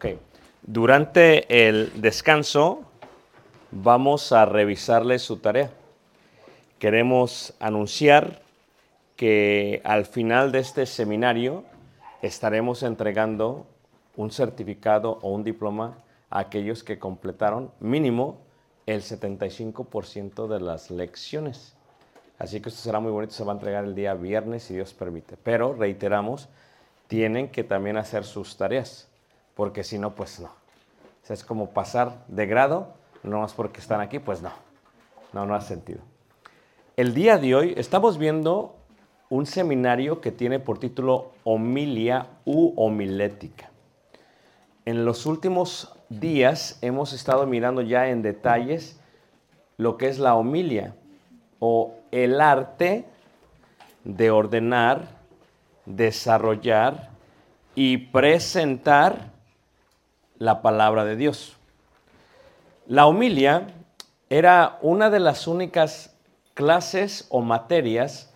Ok. Durante el descanso vamos a revisarle su tarea. Queremos anunciar que al final de este seminario estaremos entregando un certificado o un diploma a aquellos que completaron mínimo el 75% de las lecciones. Así que esto será muy bonito, se va a entregar el día viernes si Dios permite. Pero reiteramos, tienen que también hacer sus tareas, porque si no, pues no. O sea, es como pasar de grado, no más porque están aquí, pues no. No, no ha sentido. El día de hoy estamos viendo un seminario que tiene por título Homilia u Homilética. En los últimos días hemos estado mirando ya en detalles lo que es la homilia o el arte de ordenar, desarrollar y presentar la palabra de Dios. La homilia era una de las únicas clases o materias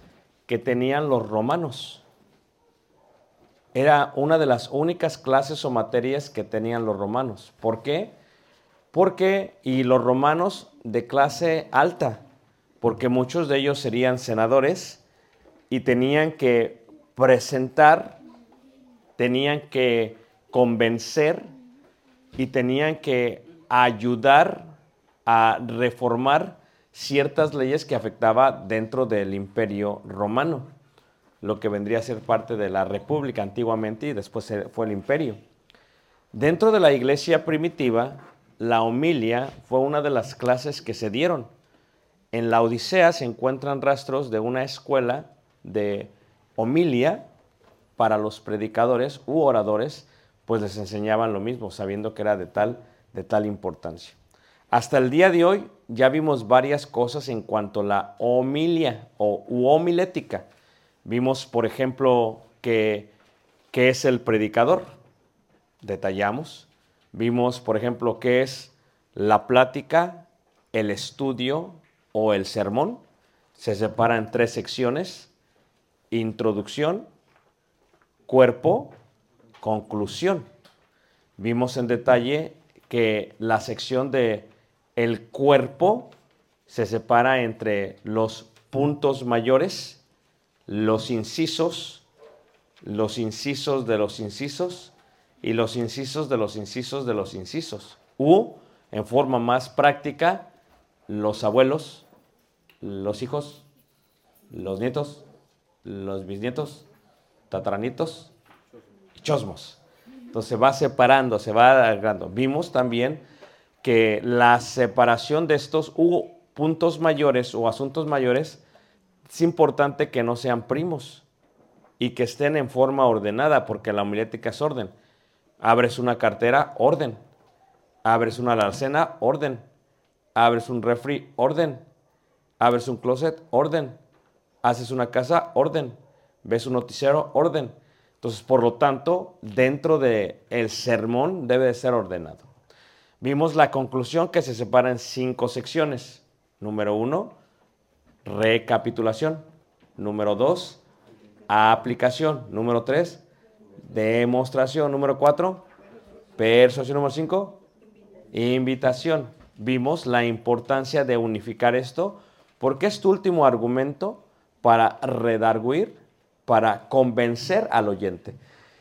que tenían los romanos. Era una de las únicas clases o materias que tenían los romanos. ¿Por qué? Porque, y los romanos de clase alta, porque muchos de ellos serían senadores y tenían que presentar, tenían que convencer y tenían que ayudar a reformar ciertas leyes que afectaba dentro del imperio romano, lo que vendría a ser parte de la república antiguamente y después fue el imperio. Dentro de la iglesia primitiva, la homilia fue una de las clases que se dieron. En la Odisea se encuentran rastros de una escuela de homilia para los predicadores u oradores pues les enseñaban lo mismo, sabiendo que era de tal, de tal importancia. Hasta el día de hoy ya vimos varias cosas en cuanto a la homilia o u homilética. Vimos, por ejemplo, que, qué es el predicador. Detallamos. Vimos, por ejemplo, qué es la plática, el estudio o el sermón. Se separa en tres secciones. Introducción, cuerpo, conclusión. Vimos en detalle que la sección de el cuerpo se separa entre los puntos mayores, los incisos, los incisos de los incisos y los incisos de los incisos de los incisos. U, en forma más práctica, los abuelos, los hijos, los nietos, los bisnietos, tataranitos y chosmos. Entonces se va separando, se va alargando. Vimos también que la separación de estos puntos mayores o asuntos mayores es importante que no sean primos y que estén en forma ordenada, porque la homilética es orden. Abres una cartera, orden. Abres una alacena, orden. Abres un refri, orden. Abres un closet, orden. Haces una casa, orden. Ves un noticiero, orden. Entonces, por lo tanto, dentro del el sermón debe de ser ordenado. Vimos la conclusión que se separa en cinco secciones. Número uno, recapitulación. Número dos, aplicación. Número tres, demostración. Número cuatro, persuasión. Número cinco, invitación. Vimos la importancia de unificar esto porque es tu último argumento para redarguir, para convencer al oyente.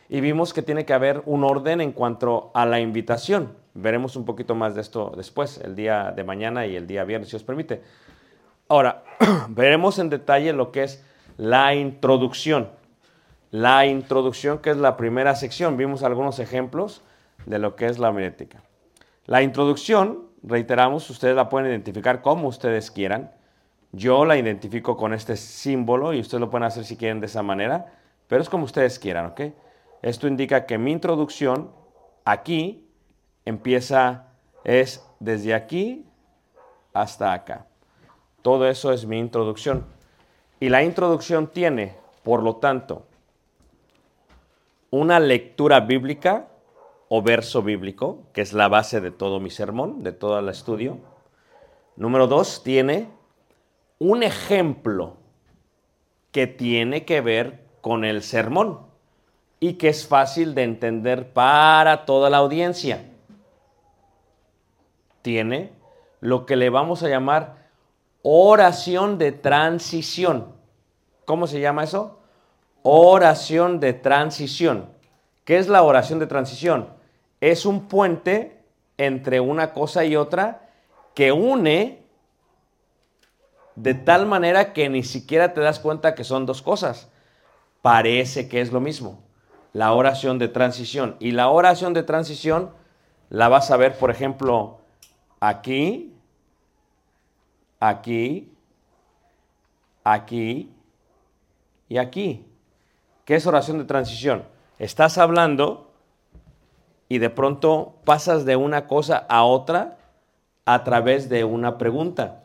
Y vimos que tiene que haber un orden en cuanto a la invitación. Veremos un poquito más de esto después, el día de mañana y el día viernes, si os permite. Ahora, veremos en detalle lo que es la introducción. La introducción, que es la primera sección. Vimos algunos ejemplos de lo que es la homilética. La introducción, reiteramos, ustedes la pueden identificar como ustedes quieran. Yo la identifico con este símbolo y ustedes lo pueden hacer si quieren de esa manera, pero es como ustedes quieran, ¿ok? Esto indica que mi introducción aquí empieza, es desde aquí hasta acá. Todo eso es mi introducción. Y la introducción tiene, por lo tanto, una lectura bíblica o verso bíblico, que es la base de todo mi sermón, de todo el estudio. Número dos, tiene un ejemplo que tiene que ver con el sermón y que es fácil de entender para toda la audiencia tiene lo que le vamos a llamar oración de transición. ¿Cómo se llama eso? Oración de transición. ¿Qué es la oración de transición? Es un puente entre una cosa y otra que une de tal manera que ni siquiera te das cuenta que son dos cosas. Parece que es lo mismo. La oración de transición. Y la oración de transición la vas a ver, por ejemplo, aquí, aquí, aquí y aquí. ¿Qué es oración de transición? Estás hablando y de pronto pasas de una cosa a otra a través de una pregunta,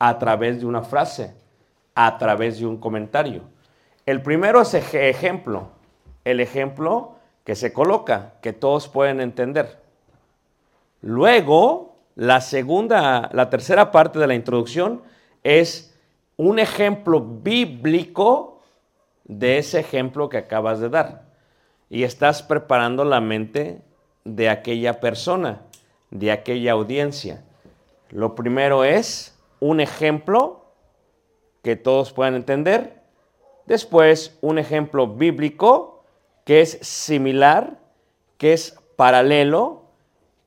a través de una frase, a través de un comentario. El primero es ejemplo, el ejemplo que se coloca, que todos pueden entender. Luego la segunda, la tercera parte de la introducción es un ejemplo bíblico de ese ejemplo que acabas de dar. Y estás preparando la mente de aquella persona, de aquella audiencia. Lo primero es un ejemplo que todos puedan entender. Después, un ejemplo bíblico que es similar, que es paralelo,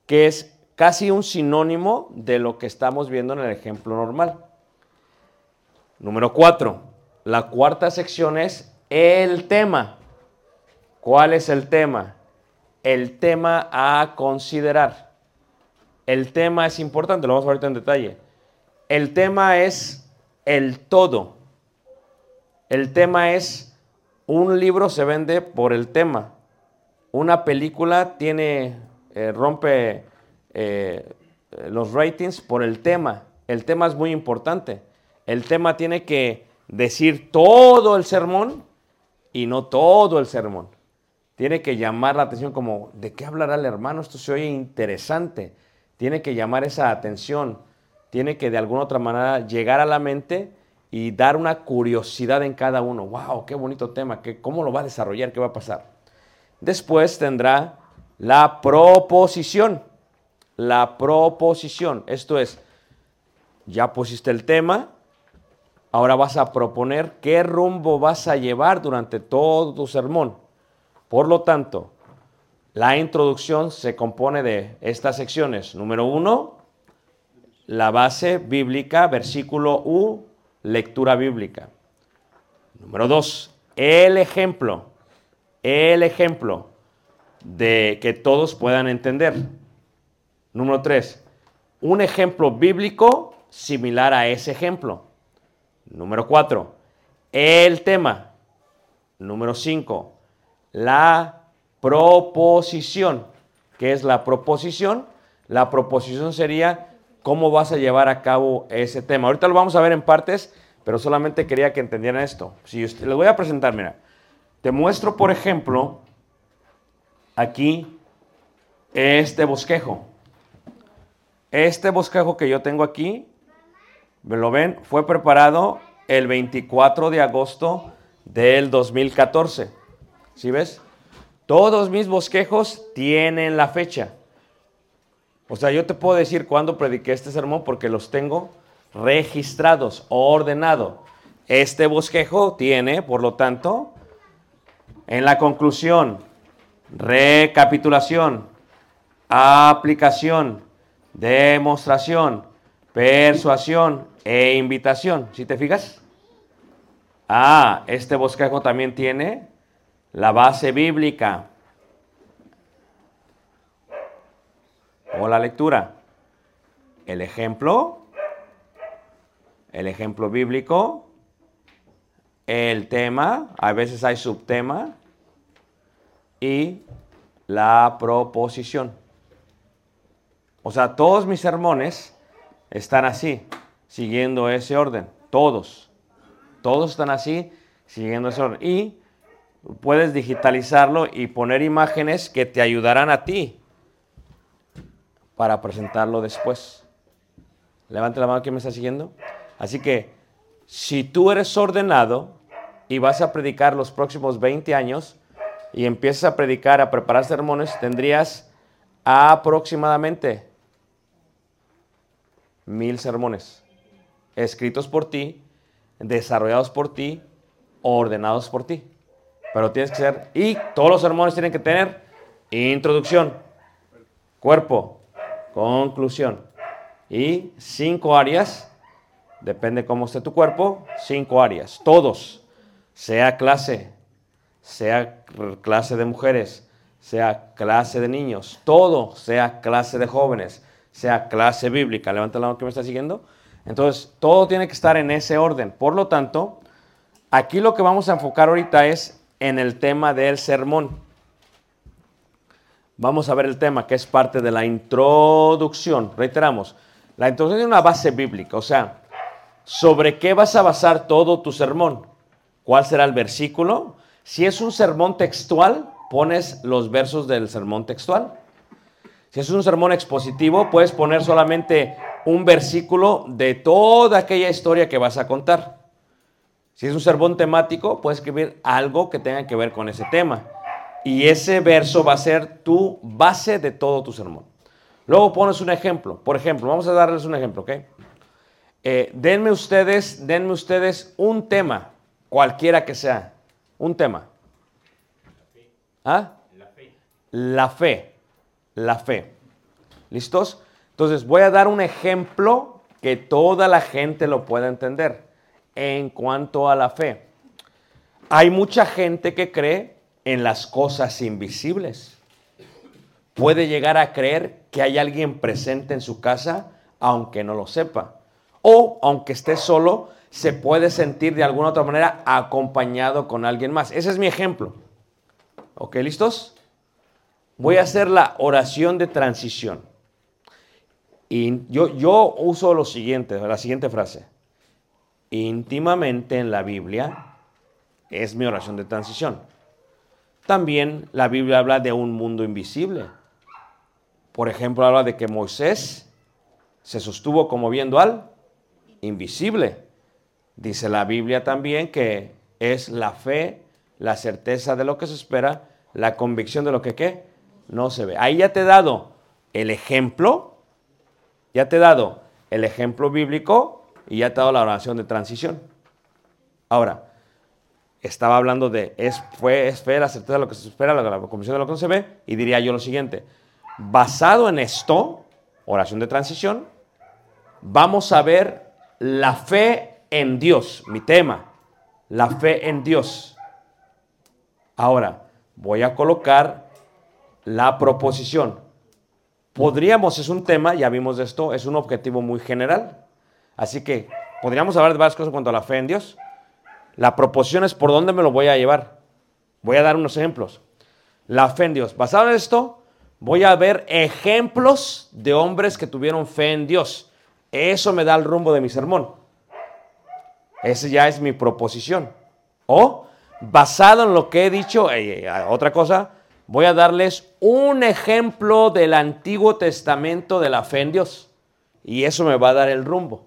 que es casi un sinónimo de lo que estamos viendo en el ejemplo normal. Número cuatro, la cuarta sección es el tema. ¿Cuál es el tema? El tema a considerar. El tema es importante, lo vamos a ver en detalle. El tema es el todo. El tema es, un libro se vende por el tema. una película tiene, eh, rompe eh, los ratings por el tema. El tema es muy importante. El tema tiene que decir todo el sermón y no todo el sermón. Tiene que llamar la atención como, ¿de qué hablará el hermano? Esto se oye interesante. Tiene que llamar esa atención. Tiene que de alguna otra manera llegar a la mente y dar una curiosidad en cada uno. ¡Wow! ¡Qué bonito tema! ¿Qué, ¿Cómo lo va a desarrollar? ¿Qué va a pasar? Después tendrá la proposición. La proposición. Esto es, ya pusiste el tema, ahora vas a proponer qué rumbo vas a llevar durante todo tu sermón. Por lo tanto, la introducción se compone de estas secciones. Número uno, la base bíblica, versículo U, lectura bíblica. Número dos, el ejemplo, el ejemplo de que todos puedan entender. Número tres, un ejemplo bíblico similar a ese ejemplo. Número cuatro, el tema. Número cinco, la proposición. ¿Qué es la proposición? La proposición sería cómo vas a llevar a cabo ese tema. Ahorita lo vamos a ver en partes, pero solamente quería que entendieran esto. Si les voy a presentar, mira, te muestro, por ejemplo, aquí este bosquejo. Este bosquejo que yo tengo aquí, ¿me lo ven? Fue preparado el 24 de agosto del 2014. ¿Sí ves? Todos mis bosquejos tienen la fecha. O sea, yo te puedo decir cuándo prediqué este sermón porque los tengo registrados, ordenado. Este bosquejo tiene, por lo tanto, en la conclusión, recapitulación, aplicación, demostración, persuasión e invitación. ¿Sí te fijas? Ah, este bosquejo también tiene la base bíblica o la lectura. El ejemplo, el ejemplo bíblico, el tema, a veces hay subtema, y la proposición. O sea, todos mis sermones están así, siguiendo ese orden. Todos. Todos están así, siguiendo ese orden. Y puedes digitalizarlo y poner imágenes que te ayudarán a ti para presentarlo después. Levante la mano que me está siguiendo. Así que si tú eres ordenado y vas a predicar los próximos 20 años y empiezas a predicar, a preparar sermones, tendrías aproximadamente mil sermones escritos por ti, desarrollados por ti, ordenados por ti. Pero tienes que ser, y todos los sermones tienen que tener introducción, cuerpo, conclusión. Y cinco áreas, depende cómo esté tu cuerpo, cinco áreas, todos, sea clase, sea clase de mujeres, sea clase de niños, todo, sea clase de jóvenes, sea clase bíblica. Levanta la mano que me está siguiendo. Entonces, todo tiene que estar en ese orden. Por lo tanto, aquí lo que vamos a enfocar ahorita es en el tema del sermón. Vamos a ver el tema que es parte de la introducción. Reiteramos, la introducción es una base bíblica, o sea, ¿sobre qué vas a basar todo tu sermón? ¿Cuál será el versículo? Si es un sermón textual, pones los versos del sermón textual. Si es un sermón expositivo, puedes poner solamente un versículo de toda aquella historia que vas a contar. Si es un sermón temático, puedes escribir algo que tenga que ver con ese tema. Y ese verso va a ser tu base de todo tu sermón. Luego pones un ejemplo. Por ejemplo, vamos a darles un ejemplo, ¿ok? Eh, denme ustedes, denme ustedes un tema, cualquiera que sea, un tema. ¿Ah? La fe. La fe. La fe. ¿Listos? Entonces voy a dar un ejemplo que toda la gente lo pueda entender en cuanto a la fe. Hay mucha gente que cree en las cosas invisibles. Puede llegar a creer que hay alguien presente en su casa aunque no lo sepa. O aunque esté solo, se puede sentir de alguna otra manera acompañado con alguien más. Ese es mi ejemplo. ¿Ok, listos? voy a hacer la oración de transición. Y yo, yo uso lo siguiente, la siguiente frase. Íntimamente en la Biblia es mi oración de transición. También la Biblia habla de un mundo invisible. Por ejemplo, habla de que Moisés se sostuvo como viendo al invisible. Dice la Biblia también que es la fe, la certeza de lo que se espera, la convicción de lo que no se ve. Ahí ya te he dado el ejemplo, ya te he dado el ejemplo bíblico y ya te he dado la oración de transición. Ahora, estaba hablando de es, fue, es fe, la certeza de lo que se espera, la, la convicción de lo que no se ve, y diría yo lo siguiente, basado en esto, oración de transición, vamos a ver la fe en Dios, mi tema, la fe en Dios. Ahora, voy a colocar la proposición. Podríamos, es un tema, ya vimos de esto, es un objetivo muy general. Así que podríamos hablar de varias cosas en cuanto a la fe en Dios. La proposición es por dónde me lo voy a llevar. Voy a dar unos ejemplos. La fe en Dios. Basado en esto, voy a ver ejemplos de hombres que tuvieron fe en Dios. Eso me da el rumbo de mi sermón. Esa ya es mi proposición. O, basado en lo que he dicho, eh, eh, otra cosa, voy a darles un ejemplo del Antiguo Testamento de la fe en Dios. Y eso me va a dar el rumbo.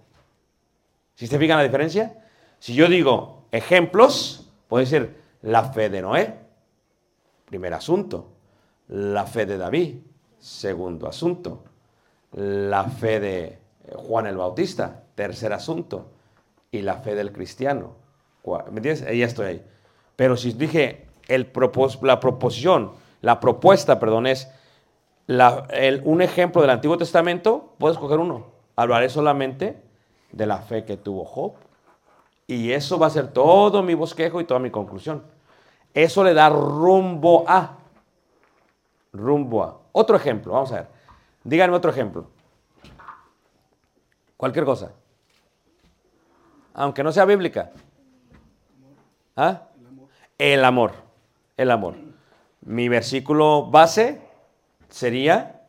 ¿Si se fijan la diferencia? Si yo digo ejemplos, puedo decir la fe de Noé, primer asunto. La fe de David, segundo asunto. La fe de Juan el Bautista, tercer asunto. Y la fe del cristiano. ¿Me entiendes? Ahí estoy ahí. Pero si dije el propos la proposición, la propuesta, perdón, es un ejemplo del Antiguo Testamento, puedes coger uno. Hablaré solamente de la fe que tuvo Job. Y eso va a ser todo mi bosquejo y toda mi conclusión. Eso le da rumbo a. Rumbo a. Otro ejemplo, vamos a ver. Díganme otro ejemplo. Cualquier cosa. Aunque no sea bíblica. ¿Ah? El amor. El amor. Mi versículo base sería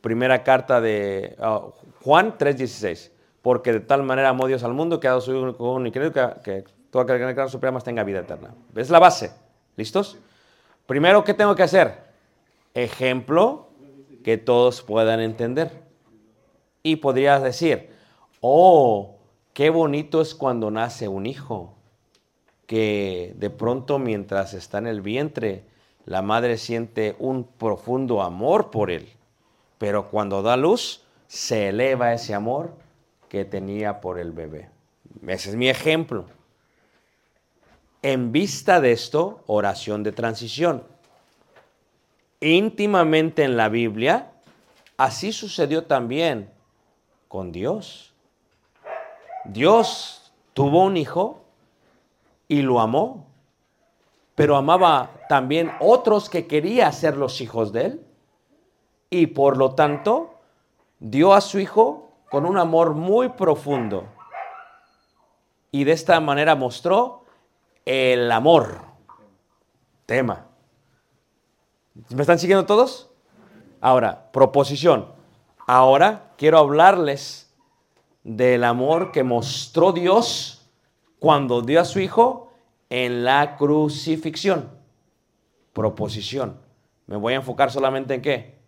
primera carta de uh, Juan 3:16. Porque de tal manera amó Dios al mundo que ha dado su único que, que, todo aquel que supera más tenga vida eterna. Es la base. ¿Listos? Primero, ¿qué tengo que hacer? Ejemplo que todos puedan entender. Y podrías decir, oh, qué bonito es cuando nace un hijo, que de pronto mientras está en el vientre, la madre siente un profundo amor por él, pero cuando da luz, se eleva ese amor que tenía por el bebé. Ese es mi ejemplo. En vista de esto, oración de transición. Íntimamente en la Biblia, así sucedió también con Dios. Dios tuvo un hijo y lo amó, pero amaba también otros que quería ser los hijos de él. Y por lo tanto, dio a su hijo con un amor muy profundo. Y de esta manera mostró el amor. Tema. ¿Me están siguiendo todos? Ahora, proposición. Ahora quiero hablarles del amor que mostró Dios cuando dio a su Hijo en la crucifixión. Proposición. Me voy a enfocar solamente en qué.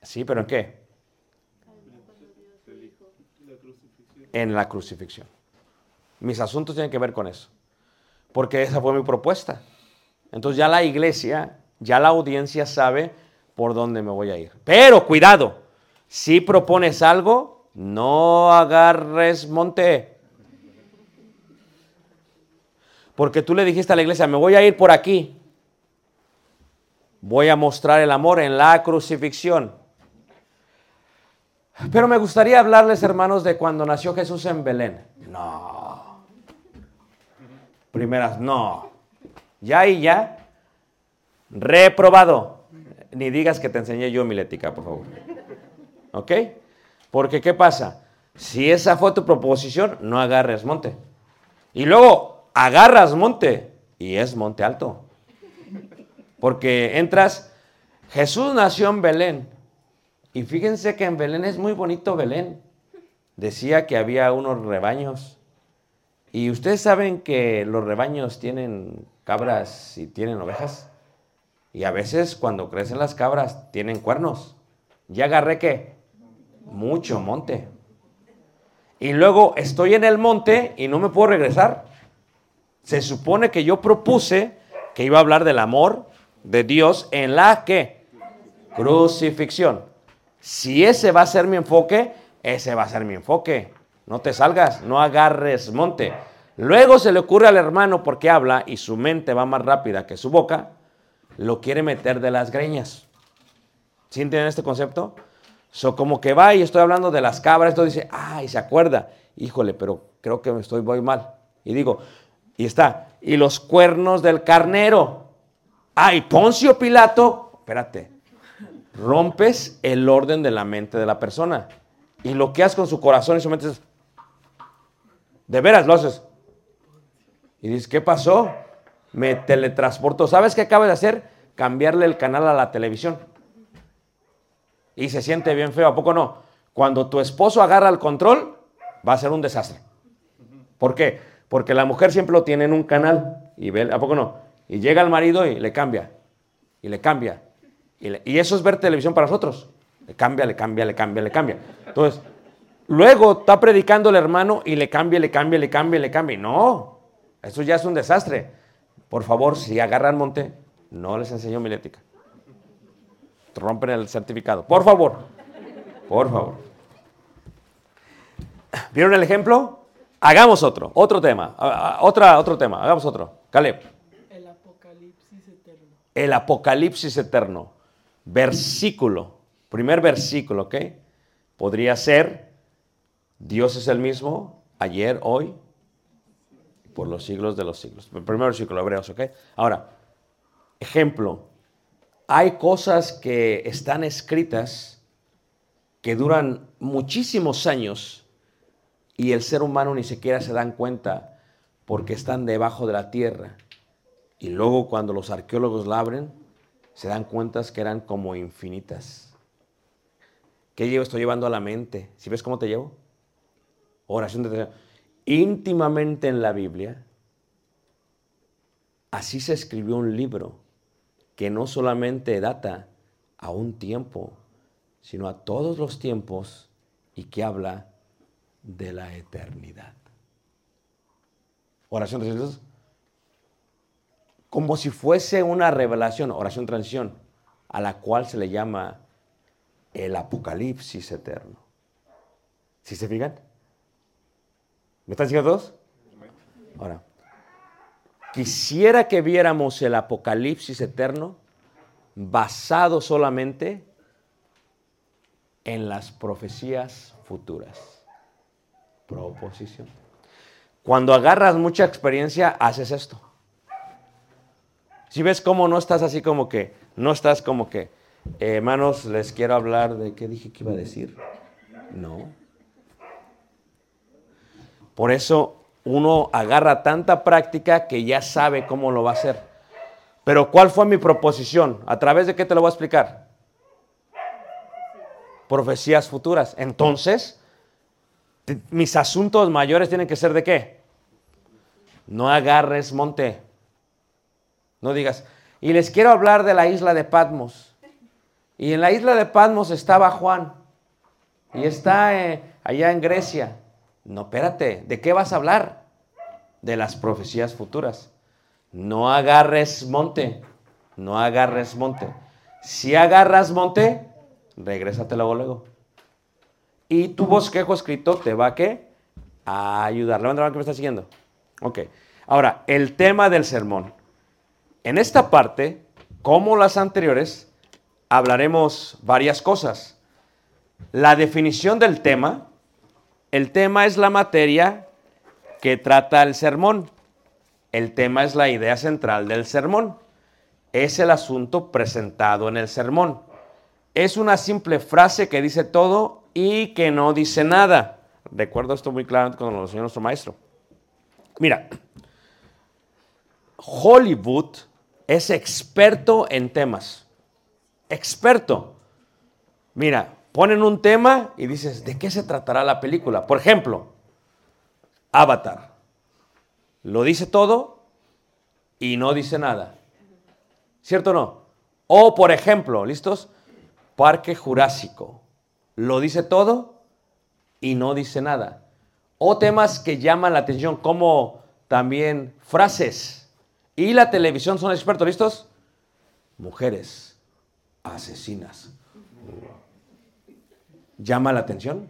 Sí, pero ¿en qué? En la crucifixión. Mis asuntos tienen que ver con eso. Porque esa fue mi propuesta. Entonces ya la iglesia, ya la audiencia sabe por dónde me voy a ir. Pero cuidado, si propones algo, no agarres monte. Porque tú le dijiste a la iglesia, me voy a ir por aquí. Voy a mostrar el amor en la crucifixión. Pero me gustaría hablarles, hermanos, de cuando nació Jesús en Belén. No. Primeras, no. Ya y ya. Reprobado. Ni digas que te enseñé yo milética, por favor. ¿Ok? Porque ¿qué pasa? Si esa fue tu proposición, no agarres monte. Y luego agarras monte y es monte alto. Porque entras, Jesús nació en Belén. Y fíjense que en Belén es muy bonito Belén. Decía que había unos rebaños. Y ustedes saben que los rebaños tienen cabras y tienen ovejas. Y a veces cuando crecen las cabras tienen cuernos. Ya agarré qué? Mucho monte. Y luego estoy en el monte y no me puedo regresar. Se supone que yo propuse que iba a hablar del amor de Dios en la que crucifixión. Si ese va a ser mi enfoque, ese va a ser mi enfoque. No te salgas, no agarres monte. Luego se le ocurre al hermano porque habla y su mente va más rápida que su boca, lo quiere meter de las greñas. ¿Sí entienden este concepto? So, como que va y estoy hablando de las cabras, esto dice, ay, se acuerda. Híjole, pero creo que me estoy voy mal. Y digo, y está, y los cuernos del carnero. Ay, Poncio Pilato, espérate, rompes el orden de la mente de la persona. Y lo que haces con su corazón y su mente es, de veras lo haces. Y dices, ¿qué pasó? Me teletransporto. ¿Sabes qué acabas de hacer? Cambiarle el canal a la televisión. Y se siente bien feo, ¿a poco no? Cuando tu esposo agarra el control, va a ser un desastre. ¿Por qué? Porque la mujer siempre lo tiene en un canal. Y ve, ¿A poco no? Y llega el marido y le cambia. Y le cambia. Y, eso es ver televisión para nosotros. Le cambia, le cambia, le cambia, le cambia. Entonces, luego está predicando el hermano y le cambia, le cambia, le cambia, le cambia. No, eso ya es un desastre. Por favor, si agarran monte, no les enseño milética. Rompen el certificado. Por favor. Por favor. ¿Vieron el ejemplo? Hagamos otro, otro tema, a- a- otra, otro tema, hagamos otro. Caleb. El apocalipsis eterno. El Apocalipsis eterno. Versículo. Primer versículo, ¿ok? Podría ser, Dios es el mismo, ayer, hoy, por los siglos de los siglos. El primer versículo, Hebreos, ¿ok? Ahora, ejemplo. Hay cosas que están escritas que duran muchísimos años y el ser humano ni siquiera se dan cuenta porque están debajo de la tierra. Y luego cuando los arqueólogos la abren, se dan cuenta que eran como infinitas. ¿Qué llevo? Estoy llevando a la mente. ¿Si ves cómo te llevo? Oración de Íntimamente en la Biblia, así se escribió un libro que no solamente data a un tiempo, sino a todos los tiempos y que habla de la eternidad. Oración de Jesús como si fuese una revelación, oración transición, a la cual se le llama el apocalipsis eterno. ¿Sí se fijan? ¿Me están siguiendo todos? Ahora, quisiera que viéramos el apocalipsis eterno basado solamente en las profecías futuras. Proposición. Cuando agarras mucha experiencia, haces esto. Si ves cómo no estás así como que, no estás como que, eh, hermanos, les quiero hablar de qué dije que iba a decir. No. Por eso uno agarra tanta práctica que ya sabe cómo lo va a hacer. Pero ¿cuál fue mi proposición? ¿A través de qué te lo voy a explicar? Profecías futuras. Entonces, mis asuntos mayores tienen que ser de qué? No agarres monte. No digas, y les quiero hablar de la isla de Patmos. Y en la isla de Patmos estaba Juan. Y está eh, allá en Grecia. No, espérate, ¿de qué vas a hablar? De las profecías futuras. No agarres monte. No agarres monte. Si agarras monte, regrésate luego luego. Y tu bosquejo escrito te va a qué? A ayudar. Levanta la mano que me está siguiendo. Ok. Ahora, el tema del sermón. En esta parte, como las anteriores, hablaremos varias cosas. La definición del tema. El tema es la materia que trata el sermón. El tema es la idea central del sermón. Es el asunto presentado en el sermón. Es una simple frase que dice todo y que no dice nada. Recuerdo esto muy claramente cuando lo enseñó nuestro maestro. Mira, Hollywood es experto en temas. Experto. Mira, ponen un tema y dices, ¿de qué se tratará la película? Por ejemplo, Avatar. Lo dice todo y no dice nada. ¿Cierto o no? O, por ejemplo, ¿listos? Parque Jurásico. Lo dice todo y no dice nada. O temas que llaman la atención, como también frases. Y la televisión son expertos, ¿listos? Mujeres asesinas. ¿Llama la atención?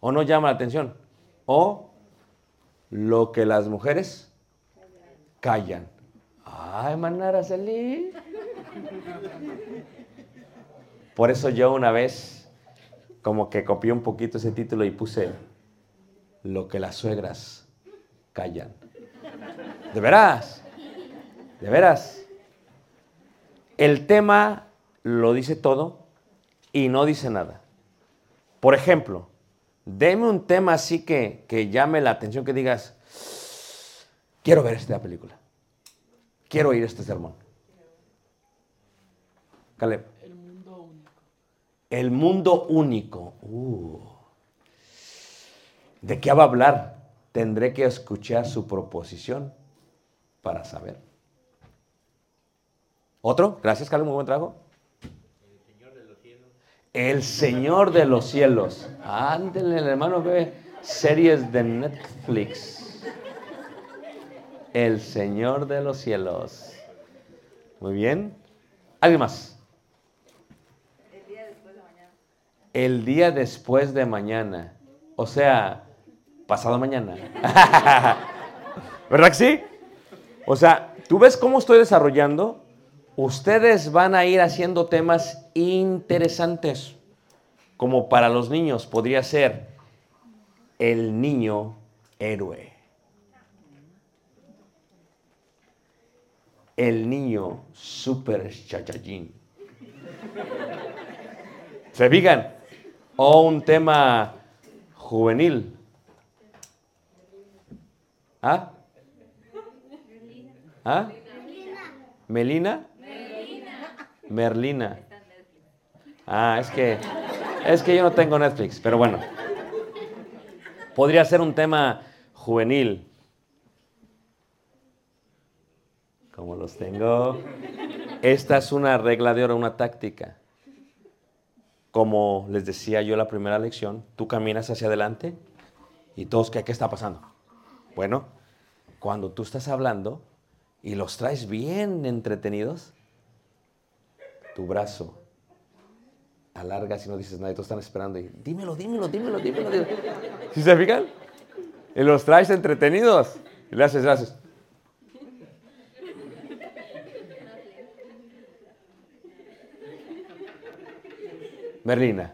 ¿O no llama la atención? O lo que las mujeres callan. Ay, manara salir. Por eso yo una vez como que copié un poquito ese título y puse lo que las suegras callan. ¿De veras? ¿De veras? El tema lo dice todo y no dice nada. Por ejemplo, deme un tema así que, que llame la atención, que digas, quiero ver esta película, quiero oír este sermón. Caleb. El mundo único. El mundo único. Uh. ¿De qué va a hablar? Tendré que escuchar su proposición para saber. ¿Otro? Gracias, Carlos, muy buen trabajo. El Señor de los cielos. Ándele, el hermano ve series de Netflix. El Señor de los cielos. Muy bien. ¿Alguien más? El día después de mañana. O sea, pasado mañana. ¿Verdad que sí? O sea, ¿tú ves cómo estoy desarrollando? Ustedes van a ir haciendo temas interesantes. Como para los niños podría ser el niño héroe. El niño super chachallín. ¿Se fijan? O un tema juvenil. ¿Ah? ¿Ah? ¿Melina? Merlina. Ah, es que es que yo no tengo Netflix, pero bueno. Podría ser un tema juvenil. Como los tengo. Esta es una regla de oro, una táctica. Como les decía yo en la primera lección, tú caminas hacia adelante y todos, ¿qué, qué está pasando? Bueno, cuando tú estás hablando y los traes bien entretenidos, tu brazo alargas y no dices nada y todos están esperando y dímelo, dímelo, dímelo, dímelo. dímelo. ¿Sí se fijan? Y los traes entretenidos y haces. Merlina.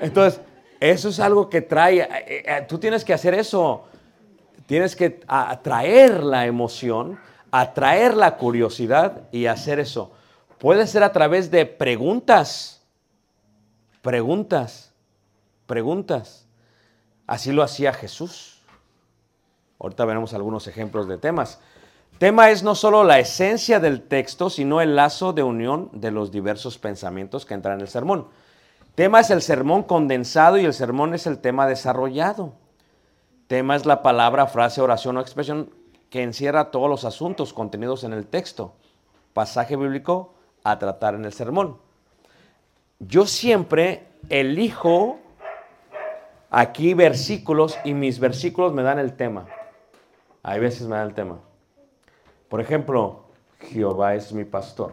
Entonces, eso es algo que trae. eh, eh, Tú tienes que hacer eso. Tienes que atraer la emoción, atraer la curiosidad y hacer eso. Puede ser a través de preguntas. Preguntas. Preguntas. Así lo hacía Jesús. Ahorita veremos algunos ejemplos de temas. Tema es no solo la esencia del texto, sino el lazo de unión de los diversos pensamientos que entran en el sermón. Tema es el sermón condensado y el sermón es el tema desarrollado. Tema es la palabra, frase, oración o expresión que encierra todos los asuntos contenidos en el texto. Pasaje bíblico a tratar en el sermón. Yo siempre elijo aquí versículos y mis versículos me dan el tema. Hay veces me dan el tema. Por ejemplo, Jehová es mi pastor.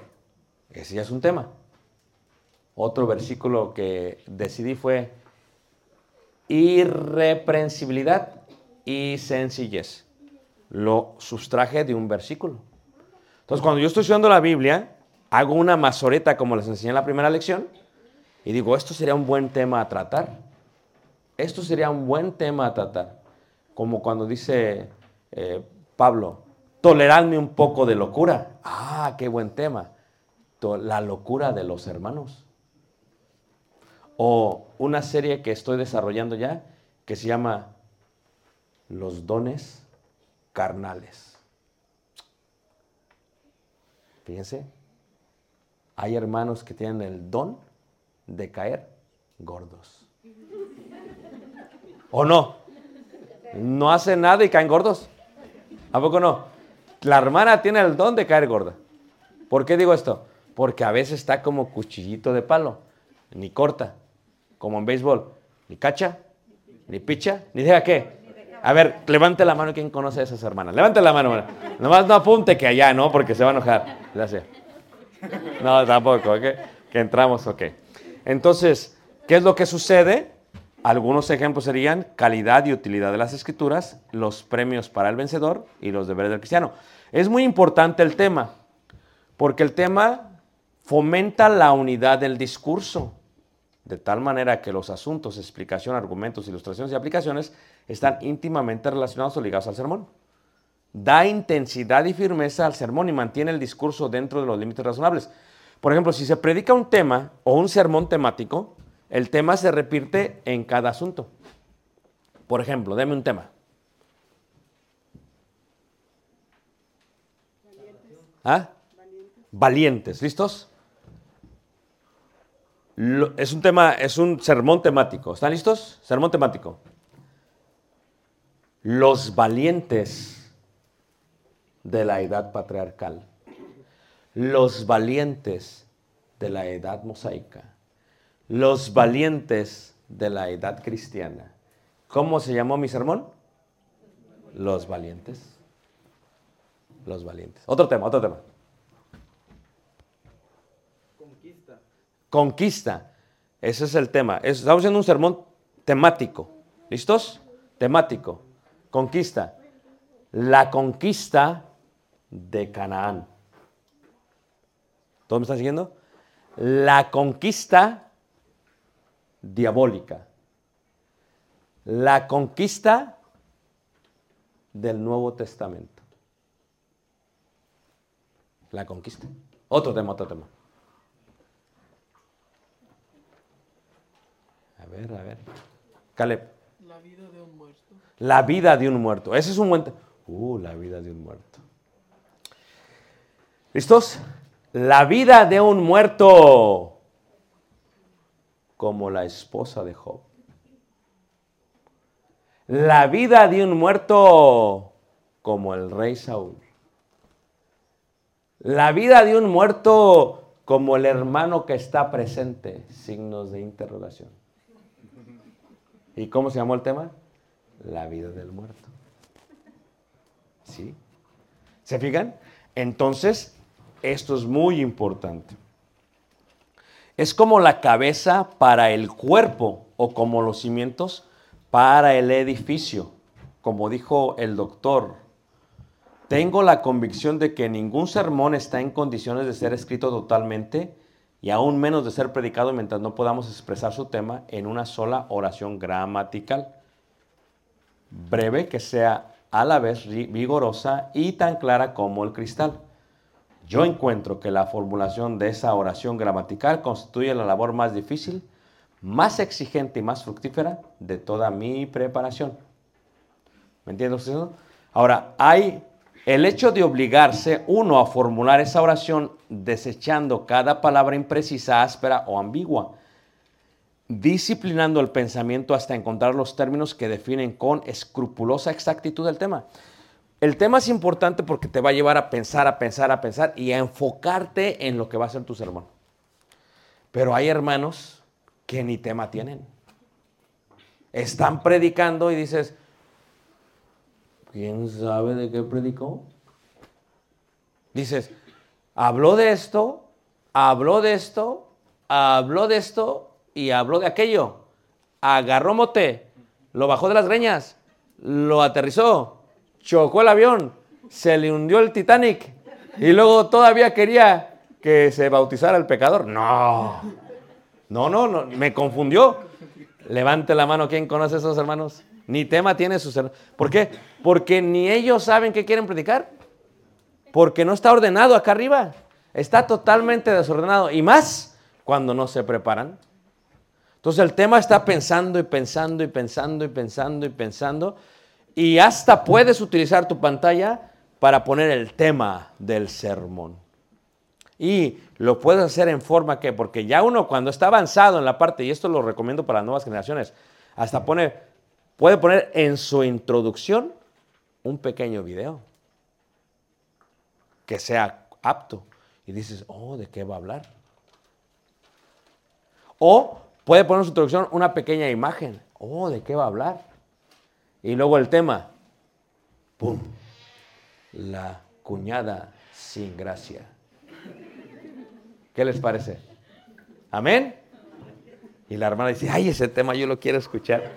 Ese ya es un tema. Otro versículo que decidí fue irreprensibilidad y sencillez. Lo sustraje de un versículo. Entonces, cuando yo estoy estudiando la Biblia, hago una mazoreta como les enseñé en la primera lección y digo, esto sería un buen tema a tratar. Esto sería un buen tema a tratar. Como cuando dice eh, Pablo, toleradme un poco de locura. Ah, qué buen tema. La locura de los hermanos. O una serie que estoy desarrollando ya que se llama Los dones carnales. Fíjense, hay hermanos que tienen el don de caer gordos. ¿O no? No hacen nada y caen gordos. ¿A poco no? La hermana tiene el don de caer gorda. ¿Por qué digo esto? Porque a veces está como cuchillito de palo, ni corta, como en béisbol, ni cacha, ni picha, ni deja qué. A ver, levante la mano quien conoce a esas hermanas. Levante la mano. Nomás no apunte que allá, ¿no? Porque se va a enojar. Gracias. No, tampoco, ¿ok? Que entramos, ok. Entonces, ¿qué es lo que sucede? Algunos ejemplos serían calidad y utilidad de las escrituras, los premios para el vencedor y los deberes del cristiano. Es muy importante el tema, porque el tema fomenta la unidad del discurso, de tal manera que los asuntos, explicación, argumentos, ilustraciones y aplicaciones están íntimamente relacionados o ligados al sermón. Da intensidad y firmeza al sermón y mantiene el discurso dentro de los límites razonables. Por ejemplo, si se predica un tema o un sermón temático, el tema se repite en cada asunto. Por ejemplo, deme un tema. ¿Ah? Valientes, ¿listos? Es un tema, es un sermón temático. ¿Están listos? Sermón temático. Los valientes de la edad patriarcal. Los valientes de la edad mosaica. Los valientes de la edad cristiana. ¿Cómo se llamó mi sermón? Los valientes. Los valientes. Otro tema, otro tema. Conquista. Ese es el tema. Es- Estamos haciendo un sermón temático. ¿Listos? Temático. Conquista. La conquista de Canaán. ¿Todos me están siguiendo? La conquista diabólica. La conquista del Nuevo Testamento. La conquista. Otro tema, otro tema. A ver, a ver. Caleb. La vida de un muerto. La vida de un muerto. Ese es un buen... Uh, la vida de un muerto. ¿Listos? La vida de un muerto. Como la esposa de Job. La vida de un muerto. Como el rey Saúl. La vida de un muerto. Como el hermano que está presente. Signos de interrogación. ¿Y cómo se llamó el tema? La vida del muerto. ¿Sí? ¿Se fijan? Entonces, esto es muy importante. Es como la cabeza para el cuerpo o como los cimientos para el edificio. Como dijo el doctor, tengo la convicción de que ningún sermón está en condiciones de ser escrito totalmente y aún menos de ser predicado mientras no podamos expresar su tema en una sola oración gramatical. Breve que sea a la vez vigorosa y tan clara como el cristal. Yo encuentro que la formulación de esa oración gramatical constituye la labor más difícil, más exigente y más fructífera de toda mi preparación. ¿Me entiende usted? eso? Ahora, hay el hecho de obligarse uno a formular esa oración desechando cada palabra imprecisa, áspera o ambigua, disciplinando el pensamiento hasta encontrar los términos que definen con escrupulosa exactitud el tema. El tema es importante porque te va a llevar a pensar, a pensar, a pensar y a enfocarte en lo que va a ser tu sermón. Pero hay hermanos que ni tema tienen. Están predicando y dices, ¿quién sabe de qué predicó? Dices, habló de esto, habló de esto, habló de esto y habló de aquello. Agarró mote, lo bajó de las greñas, lo aterrizó, chocó el avión, se le hundió el Titanic y luego todavía quería que se bautizara el pecador. No, no, no, no me confundió. Levante la mano, ¿quién conoce a esos hermanos? Ni tema tiene sus hermanos. ¿Por qué? Porque ni ellos saben qué quieren predicar. Porque no está ordenado acá arriba. Está totalmente desordenado. Y más cuando no se preparan. Entonces el tema está pensando y pensando y pensando y pensando y pensando. Y hasta puedes utilizar tu pantalla para poner el tema del sermón. Y lo puedes hacer en forma que, porque ya uno cuando está avanzado en la parte, y esto lo recomiendo para las nuevas generaciones, hasta pone, puede poner en su introducción un pequeño video que sea apto. Y dices, oh, ¿de qué va a hablar? O puede poner en su introducción una pequeña imagen. Oh, ¿de qué va a hablar? Y luego el tema. ¡Pum! La cuñada sin gracia. ¿Qué les parece? ¿Amén? Y la hermana dice, ay, ese tema yo lo quiero escuchar.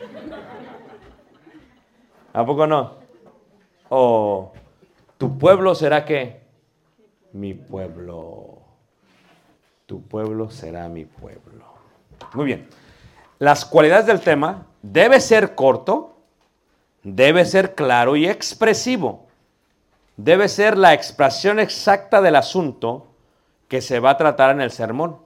¿A poco no? O tu pueblo será que mi pueblo. Tu pueblo será mi pueblo. Muy bien. Las cualidades del tema debe ser corto, debe ser claro y expresivo. Debe ser la expresión exacta del asunto que se va a tratar en el sermón.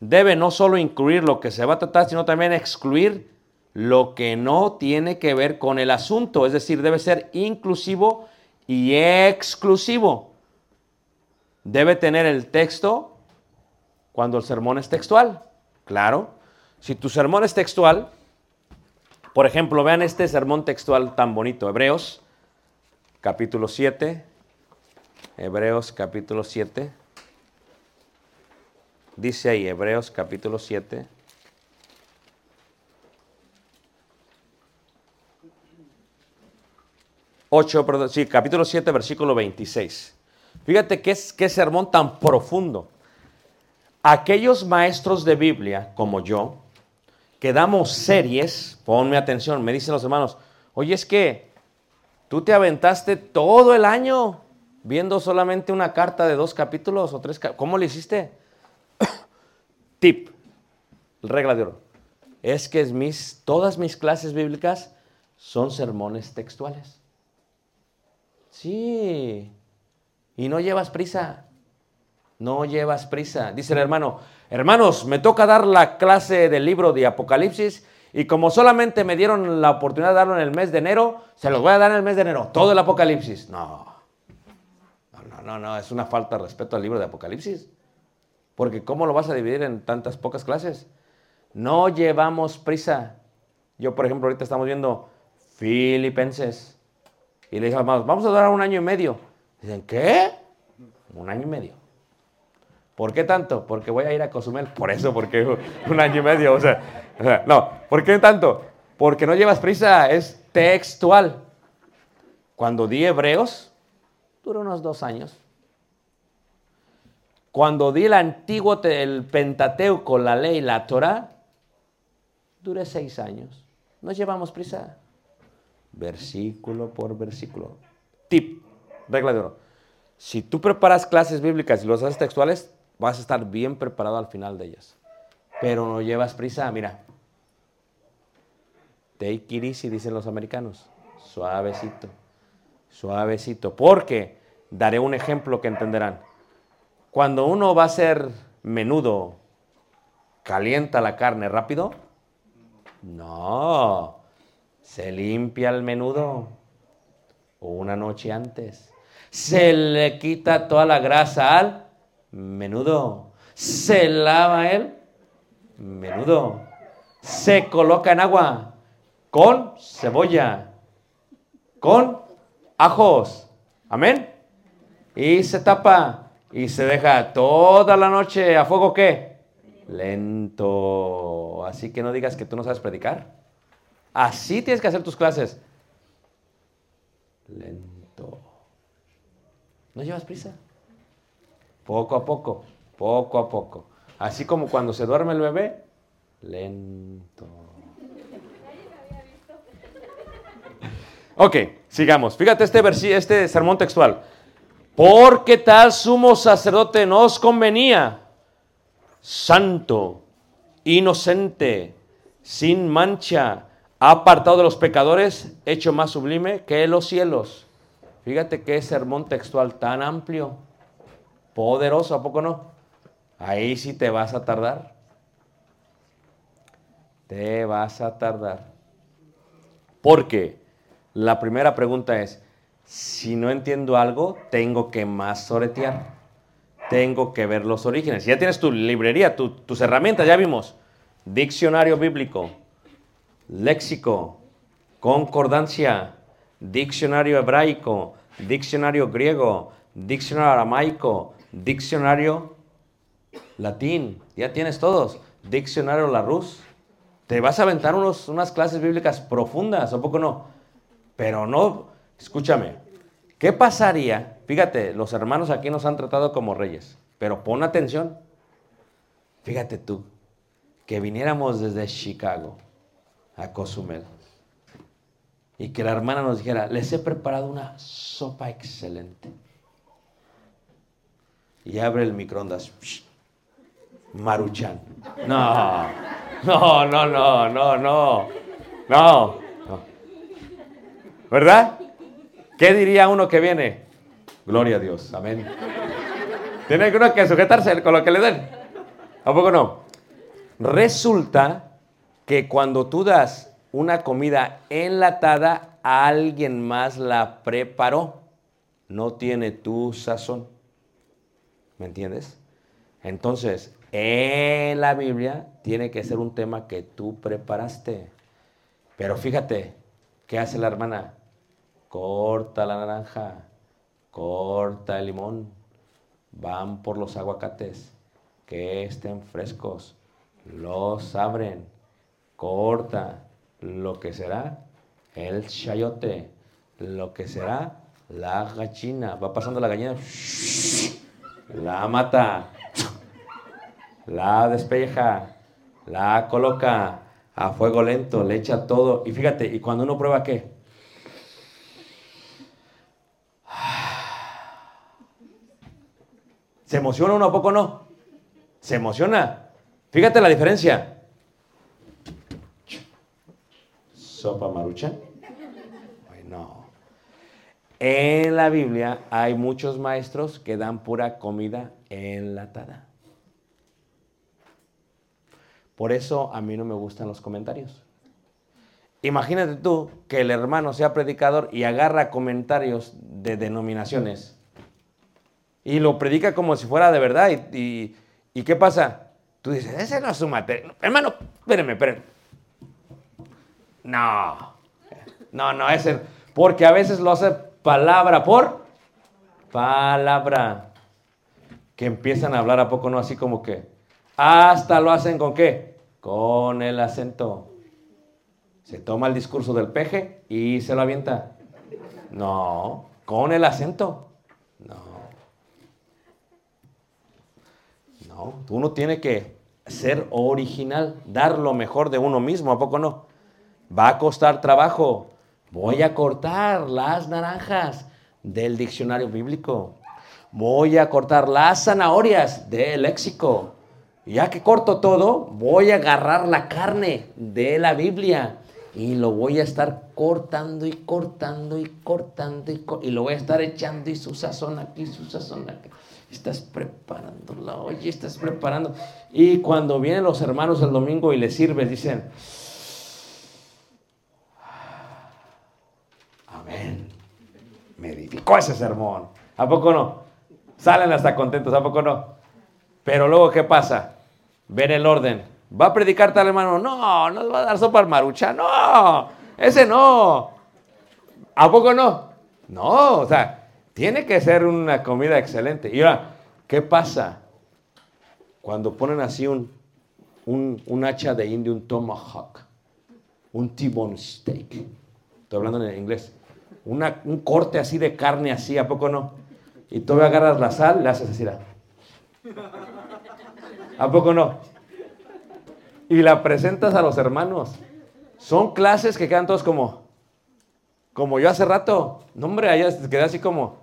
Debe no solo incluir lo que se va a tratar, sino también excluir lo que no tiene que ver con el asunto. Es decir, debe ser inclusivo y exclusivo. Debe tener el texto cuando el sermón es textual. Claro. Si tu sermón es textual, por ejemplo, vean este sermón textual tan bonito, Hebreos capítulo 7, Hebreos capítulo 7, dice ahí, Hebreos capítulo 7, Ocho, perdón, sí, capítulo 7, versículo 26. Fíjate qué, es, qué sermón tan profundo. Aquellos maestros de Biblia, como yo, que damos series, ponme atención, me dicen los hermanos, oye, es que tú te aventaste todo el año viendo solamente una carta de dos capítulos o tres, ¿cómo le hiciste? Tip, regla de oro, es que es mis, todas mis clases bíblicas son sermones textuales. Sí, y no llevas prisa. No llevas prisa. Dice el hermano, hermanos, me toca dar la clase del libro de Apocalipsis y como solamente me dieron la oportunidad de darlo en el mes de enero, se los voy a dar en el mes de enero, todo el Apocalipsis. No, no, no, no, es una falta de respeto al libro de Apocalipsis. Porque ¿cómo lo vas a dividir en tantas pocas clases? No llevamos prisa. Yo, por ejemplo, ahorita estamos viendo Filipenses. Y le dije, vamos a durar un año y medio. Dicen, ¿qué? Un año y medio. ¿Por qué tanto? Porque voy a ir a Cozumel. Por eso, porque un año y medio. O sea, no. ¿Por qué tanto? Porque no llevas prisa, es textual. Cuando di Hebreos, duró unos dos años. Cuando di el antiguo, el Pentateuco, la ley, la Torah, duré seis años. No llevamos prisa. Versículo por versículo. Tip regla de oro. Si tú preparas clases bíblicas y los haces textuales, vas a estar bien preparado al final de ellas. Pero no llevas prisa, mira. Take it easy, dicen los americanos. Suavecito, suavecito. Porque, daré un ejemplo que entenderán. Cuando uno va a ser menudo, ¿calienta la carne rápido? No, se limpia el menudo una noche antes se le quita toda la grasa al menudo, se lava el menudo, se coloca en agua con cebolla, con ajos, amén, y se tapa y se deja toda la noche a fuego qué? Lento. Así que no digas que tú no sabes predicar. Así tienes que hacer tus clases. Lento. No llevas prisa. Poco a poco, poco a poco. Así como cuando se duerme el bebé, lento. Ok, sigamos. Fíjate este, este sermón textual. Porque tal sumo sacerdote nos convenía, santo, inocente, sin mancha, apartado de los pecadores, hecho más sublime que los cielos. Fíjate qué sermón textual tan amplio, poderoso, ¿a poco no? Ahí sí te vas a tardar. Te vas a tardar. Porque la primera pregunta es, si no entiendo algo, tengo que más soretear. tengo que ver los orígenes. Ya tienes tu librería, tu- tus herramientas, ya vimos. Diccionario bíblico, léxico, concordancia, diccionario hebraico, diccionario griego, diccionario aramaico, diccionario latín. Ya tienes todos. Diccionario Larousse. Te vas a aventar unos, unas clases bíblicas profundas, ¿a poco no? Pero no, escúchame, ¿qué pasaría? Fíjate, los hermanos aquí nos han tratado como reyes, pero pon atención. Fíjate tú, que viniéramos desde Chicago a Cozumel y que la hermana nos dijera, les he preparado una sopa excelente. Y abre el microondas. Maruchan. No, no, no, no, no, no, no. ¿Verdad? ¿Qué diría uno que viene? Gloria a Dios, amén. Tiene uno que sujetarse con lo que le den. ¿A poco no? Resulta que cuando tú das una comida enlatada, alguien más la preparó. No tiene tu sazón. ¿Me entiendes? Entonces, en la Biblia tiene que ser un tema que tú preparaste. Pero fíjate, ¿qué hace la hermana? Corta la naranja, corta el limón, van por los aguacates, que estén frescos, los abren, corta lo que será el chayote, lo que será la gallina. Va pasando la gallina, la mata, la despeja, la coloca a fuego lento, le echa todo. Y fíjate, y cuando uno prueba qué? ¿Se emociona uno a poco no? Se emociona. Fíjate la diferencia. Sopa marucha. Ay, no. En la Biblia hay muchos maestros que dan pura comida enlatada. Por eso a mí no me gustan los comentarios. Imagínate tú que el hermano sea predicador y agarra comentarios de denominaciones y lo predica como si fuera de verdad. ¿Y, qué pasa? Tú dices, ese no es su materia. Hermano, espérenme, espérenme. No, no, no, ese. Porque a veces lo hace palabra por palabra. Que empiezan a hablar a poco, no así como que. Hasta lo hacen con qué? Con el acento. Se toma el discurso del peje y se lo avienta. No, con el acento. No. No, uno tiene que ser original, dar lo mejor de uno mismo, ¿a poco no? Va a costar trabajo. Voy a cortar las naranjas del diccionario bíblico. Voy a cortar las zanahorias del léxico. Ya que corto todo, voy a agarrar la carne de la Biblia y lo voy a estar cortando y cortando y cortando y, co- y lo voy a estar echando y su sazón aquí, su sazón aquí. Estás preparándola, oye, estás preparando. Y cuando vienen los hermanos el domingo y les sirves, dicen, amén, me edificó ese sermón. ¿A poco no? Salen hasta contentos, ¿a poco no? Pero luego, ¿qué pasa? Ven el orden. ¿Va a predicar tal hermano? No, no le va a dar sopa al marucha. No, ese no. ¿A poco no? No, o sea, tiene que ser una comida excelente. Y ahora, ¿qué pasa? Cuando ponen así un, un, un hacha de indio, un tomahawk, un T-bone steak. Estoy hablando en inglés. Una- un corte así de carne así, ¿a poco no? Y tú agarras la sal, le haces así. ¿A poco no? Y la presentas a los hermanos. Son clases que quedan todos como, como yo hace rato. No, hombre, allá quedé así como.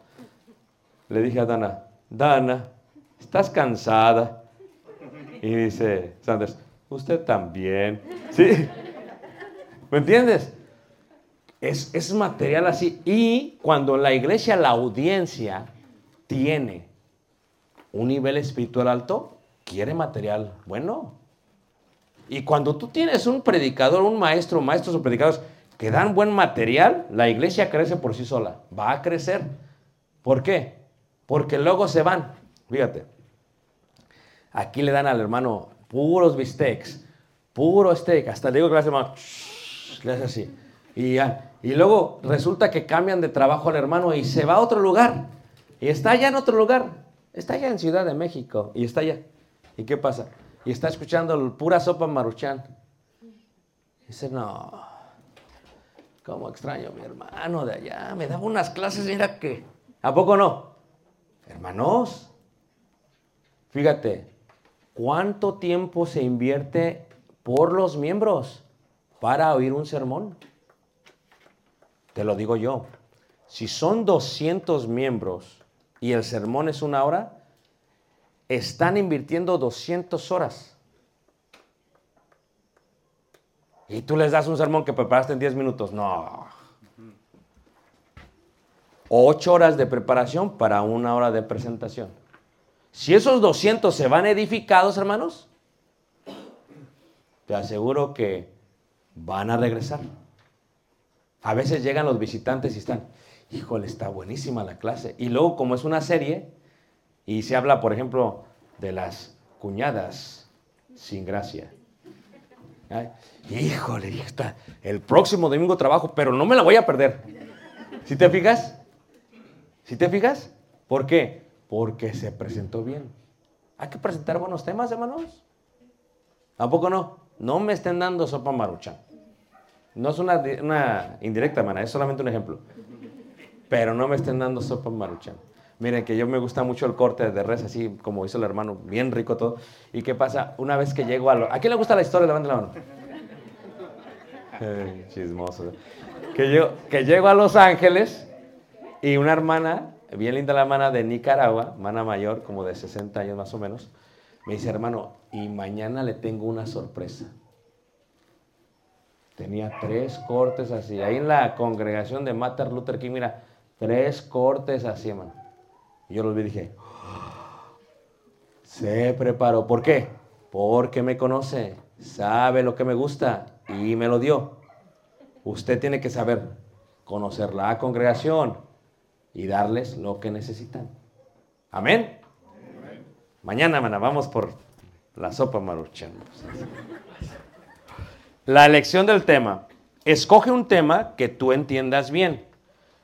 Le dije a Dana, Dana, ¿estás cansada? Y dice Sanders, usted también. ¿Sí? ¿Me entiendes? Es, es material así. Y cuando la iglesia la audiencia tiene un nivel espiritual alto, quiere material bueno. Y cuando tú tienes un predicador, un maestro, maestros o predicadores que dan buen material, la iglesia crece por sí sola. Va a crecer. ¿Por qué? Porque luego se van. Fíjate. Aquí le dan al hermano puros bistecs, puro steak. Hasta le digo que le hace hermano, le hace así. Y, ya. y luego resulta que cambian de trabajo al hermano y se va a otro lugar. Y está allá en otro lugar. Está allá en Ciudad de México. Y está allá. ¿Y qué pasa? Y está escuchando pura sopa maruchan. Dice, no, cómo extraño mi hermano de allá. Me daba unas clases, mira que... ¿A poco no? Hermanos, fíjate, ¿cuánto tiempo se invierte por los miembros para oír un sermón? Te lo digo yo. Si son 200 miembros y el sermón es una hora, están invirtiendo 200 horas. Y tú les das un sermón que preparaste en 10 minutos. No. Ocho horas de preparación para una hora de presentación. Si esos 200 se van edificados, hermanos, te aseguro que van a regresar. A veces llegan los visitantes y están, híjole, está buenísima la clase. Y luego, como es una serie, y se habla, por ejemplo, de las cuñadas sin gracia. Híjole, está, el próximo domingo trabajo, pero no me la voy a perder. ¿Sí te fijas? ¿Sí te fijas? ¿Por qué? Porque se presentó bien. Hay que presentar buenos temas, hermanos. ¿A poco no? No me estén dando sopa maruchan. No es una, di- una indirecta, hermana, es solamente un ejemplo. Pero no me estén dando sopa maruchan. Miren que yo me gusta mucho el corte de res, así como hizo el hermano, bien rico todo. ¿Y qué pasa? Una vez que llego a lo... ¿A quién le gusta la historia? Levante la mano. Chismoso. Que, yo, que llego a Los Ángeles y una hermana, bien linda la hermana de Nicaragua, hermana mayor, como de 60 años más o menos, me dice, hermano, y mañana le tengo una sorpresa. Tenía tres cortes así. Ahí en la congregación de Martin Luther King, mira, tres cortes así, hermano. Y yo los vi y dije, se preparó. ¿Por qué? Porque me conoce, sabe lo que me gusta y me lo dio. Usted tiene que saber conocer la congregación y darles lo que necesitan. Amén. Mañana, hermana, vamos por la sopa maruchan. La elección del tema. Escoge un tema que tú entiendas bien.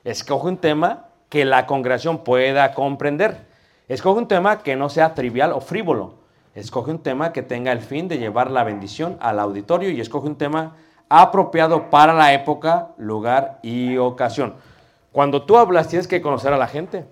Escoge un tema que la congregación pueda comprender. Escoge un tema que no sea trivial o frívolo. Escoge un tema que tenga el fin de llevar la bendición al auditorio y escoge un tema apropiado para la época, lugar y ocasión. Cuando tú hablas tienes que conocer a la gente.